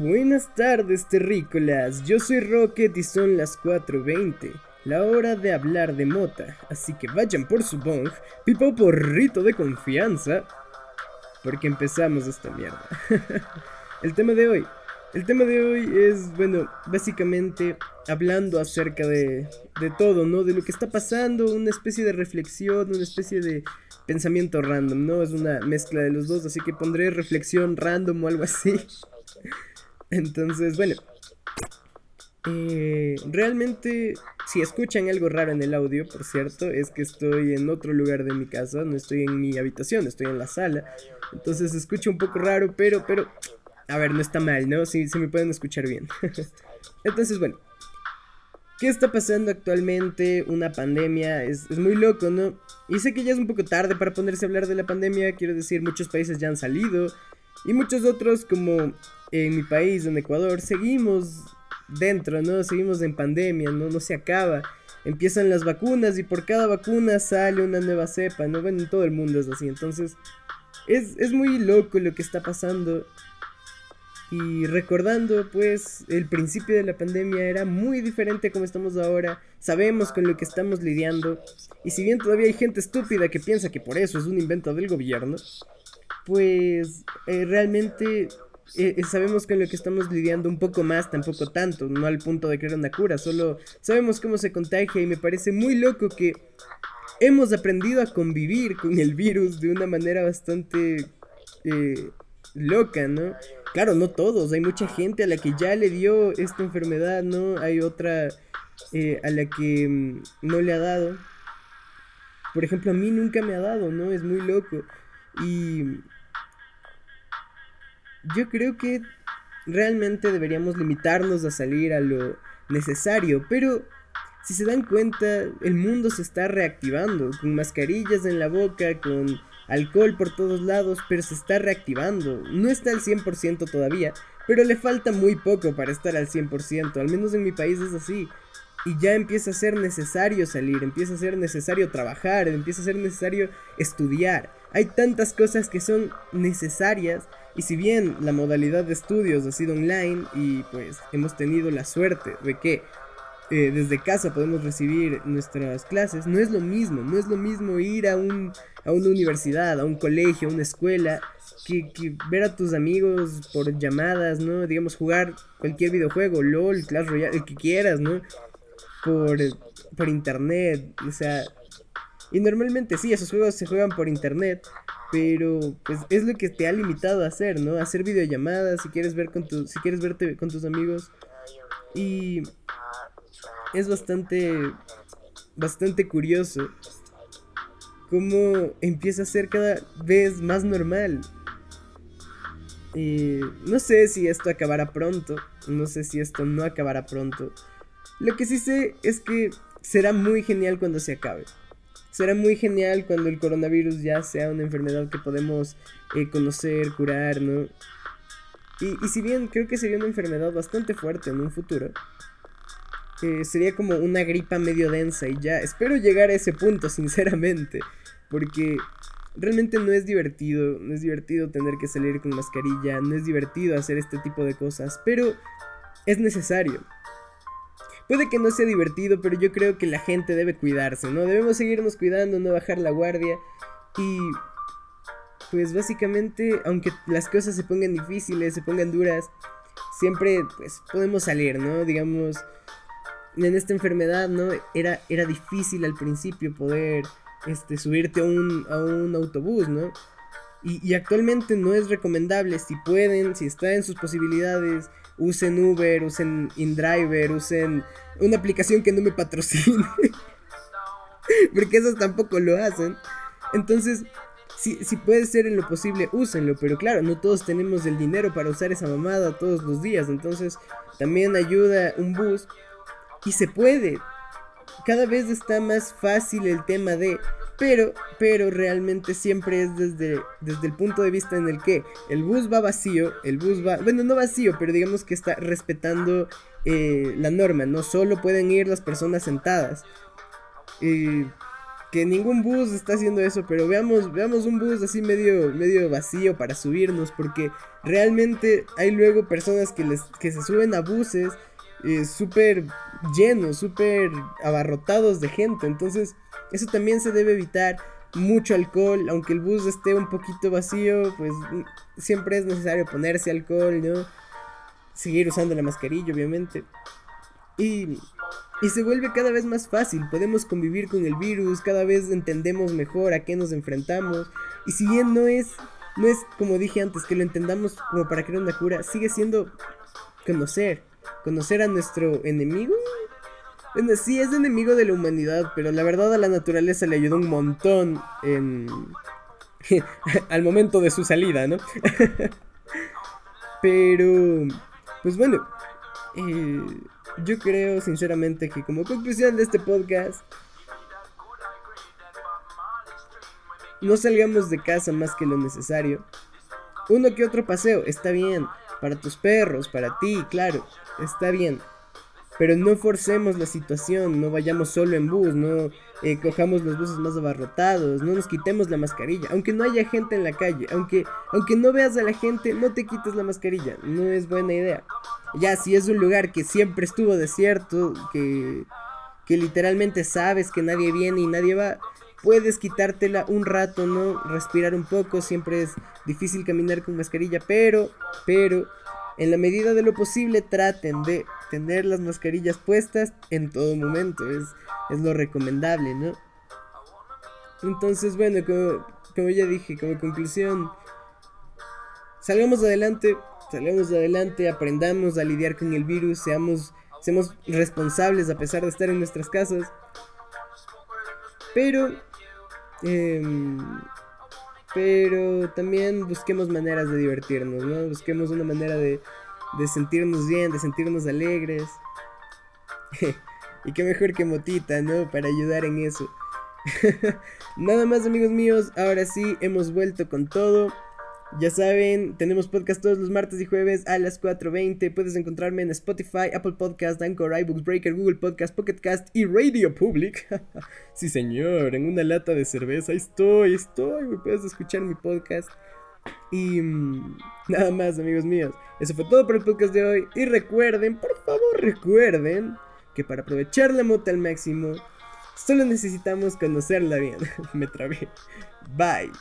Buenas tardes, terrícolas. Yo soy Rocket y son las 4:20. La hora de hablar de mota. Así que vayan por su bong, pipa o porrito de confianza. Porque empezamos esta mierda. El tema de hoy. El tema de hoy es, bueno, básicamente hablando acerca de, de todo, ¿no? De lo que está pasando, una especie de reflexión, una especie de pensamiento random, ¿no? Es una mezcla de los dos, así que pondré reflexión random o algo así. Entonces, bueno. Eh, realmente, si escuchan algo raro en el audio, por cierto, es que estoy en otro lugar de mi casa, no estoy en mi habitación, estoy en la sala. Entonces escucho un poco raro, pero, pero, a ver, no está mal, ¿no? Si se me pueden escuchar bien. Entonces, bueno. ¿Qué está pasando actualmente? Una pandemia, es, es, muy loco, ¿no? Y sé que ya es un poco tarde para ponerse a hablar de la pandemia, quiero decir, muchos países ya han salido, y muchos otros, como en mi país, en Ecuador, seguimos dentro, ¿no? Seguimos en pandemia, ¿no? No se acaba. Empiezan las vacunas y por cada vacuna sale una nueva cepa, ¿no? Bueno, en todo el mundo es así. Entonces, es, es muy loco lo que está pasando. Y recordando, pues, el principio de la pandemia era muy diferente a como estamos ahora. Sabemos con lo que estamos lidiando. Y si bien todavía hay gente estúpida que piensa que por eso es un invento del gobierno, pues eh, realmente eh, eh, sabemos con lo que estamos lidiando un poco más, tampoco tanto, no al punto de crear una cura, solo sabemos cómo se contagia y me parece muy loco que hemos aprendido a convivir con el virus de una manera bastante loca, ¿no? Claro, no todos, hay mucha gente a la que ya le dio esta enfermedad, ¿no? Hay otra a la que mm, no le ha dado. Por ejemplo, a mí nunca me ha dado, ¿no? Es muy loco. Y yo creo que realmente deberíamos limitarnos a salir a lo necesario, pero si se dan cuenta, el mundo se está reactivando, con mascarillas en la boca, con alcohol por todos lados, pero se está reactivando. No está al 100% todavía, pero le falta muy poco para estar al 100%, al menos en mi país es así. Y ya empieza a ser necesario salir, empieza a ser necesario trabajar, empieza a ser necesario estudiar. Hay tantas cosas que son necesarias y si bien la modalidad de estudios ha sido online y pues hemos tenido la suerte de que eh, desde casa podemos recibir nuestras clases, no es lo mismo, no es lo mismo ir a, un, a una universidad, a un colegio, a una escuela, que, que, ver a tus amigos por llamadas, ¿no? Digamos, jugar cualquier videojuego, LOL, Clash Royale, el que quieras, ¿no? Por, por internet, o sea... Y normalmente sí, esos juegos se juegan por internet, pero pues es lo que te ha limitado a hacer, ¿no? Hacer videollamadas, si quieres ver con tu, si quieres verte con tus amigos. Y es bastante bastante curioso cómo empieza a ser cada vez más normal. Y no sé si esto acabará pronto, no sé si esto no acabará pronto. Lo que sí sé es que será muy genial cuando se acabe será muy genial cuando el coronavirus ya sea una enfermedad que podemos eh, conocer, curar, ¿no? Y, y, si bien creo que sería una enfermedad bastante fuerte en un futuro, eh, sería como una gripa medio densa y ya, espero llegar a ese punto, sinceramente, porque realmente no es divertido, no es divertido tener que salir con mascarilla, no es divertido hacer este tipo de cosas, pero es necesario. Puede que no sea divertido, pero yo creo que la gente debe cuidarse, ¿no? Debemos seguirnos cuidando, no bajar la guardia. Y pues básicamente, aunque las cosas se pongan difíciles, se pongan duras, siempre pues podemos salir, ¿no? Digamos, en esta enfermedad, ¿no? Era, era difícil al principio poder este, subirte a un, a un autobús, ¿no? Y, y actualmente no es recomendable, si pueden, si está en sus posibilidades, usen Uber, usen InDriver, usen una aplicación que no me patrocine. Porque esos tampoco lo hacen. Entonces, si, si puede ser en lo posible, úsenlo. Pero claro, no todos tenemos el dinero para usar esa mamada todos los días. Entonces, también ayuda un bus. Y se puede. Cada vez está más fácil el tema de pero, pero realmente siempre es desde, desde el punto de vista en el que el bus va vacío, el bus va, bueno, no vacío, pero digamos que está respetando eh, la norma, no solo pueden ir las personas sentadas. Eh, que ningún bus está haciendo eso, pero veamos, veamos un bus así medio, medio vacío para subirnos, porque realmente hay luego personas que, les, que se suben a buses eh, súper llenos, súper abarrotados de gente, entonces eso también se debe evitar. Mucho alcohol, aunque el bus esté un poquito vacío, pues mm, siempre es necesario ponerse alcohol, ¿no? Seguir usando la mascarilla, obviamente. Y y se vuelve cada vez más fácil, podemos convivir con el virus, cada vez entendemos mejor a qué nos enfrentamos. Y si bien no es, no es como dije antes, que lo entendamos como para crear una cura, sigue siendo conocer, conocer a nuestro enemigo. Bueno, sí es enemigo de la humanidad, pero la verdad a la naturaleza le ayudó un montón en... al momento de su salida, ¿no? pero, pues bueno, eh, yo creo sinceramente que como conclusión de este podcast, no salgamos de casa más que lo necesario. Uno que otro paseo, está bien. Para tus perros, para ti, claro, está bien. Pero no forcemos la situación, no vayamos solo en bus, no eh, cojamos los buses más abarrotados, no nos quitemos la mascarilla, aunque no haya gente en la calle, aunque, aunque no veas a la gente, no te quites la mascarilla, no es buena idea. Ya, si es un lugar que siempre estuvo desierto, que, que literalmente sabes que nadie viene y nadie va, puedes quitártela un rato, ¿no? Respirar un poco, siempre es difícil caminar con mascarilla, pero, pero, en la medida de lo posible traten de tener las mascarillas puestas en todo momento, es, es lo recomendable, ¿no? Entonces, bueno, como, como ya dije, como conclusión, salgamos adelante, salgamos adelante, aprendamos a lidiar con el virus, seamos, seamos responsables a pesar de estar en nuestras casas. Pero, em, pero también busquemos maneras de divertirnos, ¿no? Busquemos una manera de, de sentirnos bien, de sentirnos alegres. y qué mejor que Motita, ¿no? Para ayudar en eso. Nada más amigos míos, ahora sí hemos vuelto con todo. Ya saben, tenemos podcast todos los martes y jueves a las 4.20. Puedes encontrarme en Spotify, Apple Podcast, Anchor, iBooks, Breaker, Google Podcast, Pocket Cast y Radio Public. sí, señor, en una lata de cerveza. estoy, estoy. Puedes escuchar mi podcast. Y mm, nada más, amigos míos. Eso fue todo por el podcast de hoy. Y recuerden, por favor, recuerden que para aprovechar la moto al máximo, solo necesitamos conocerla bien. Me trabé. Bye.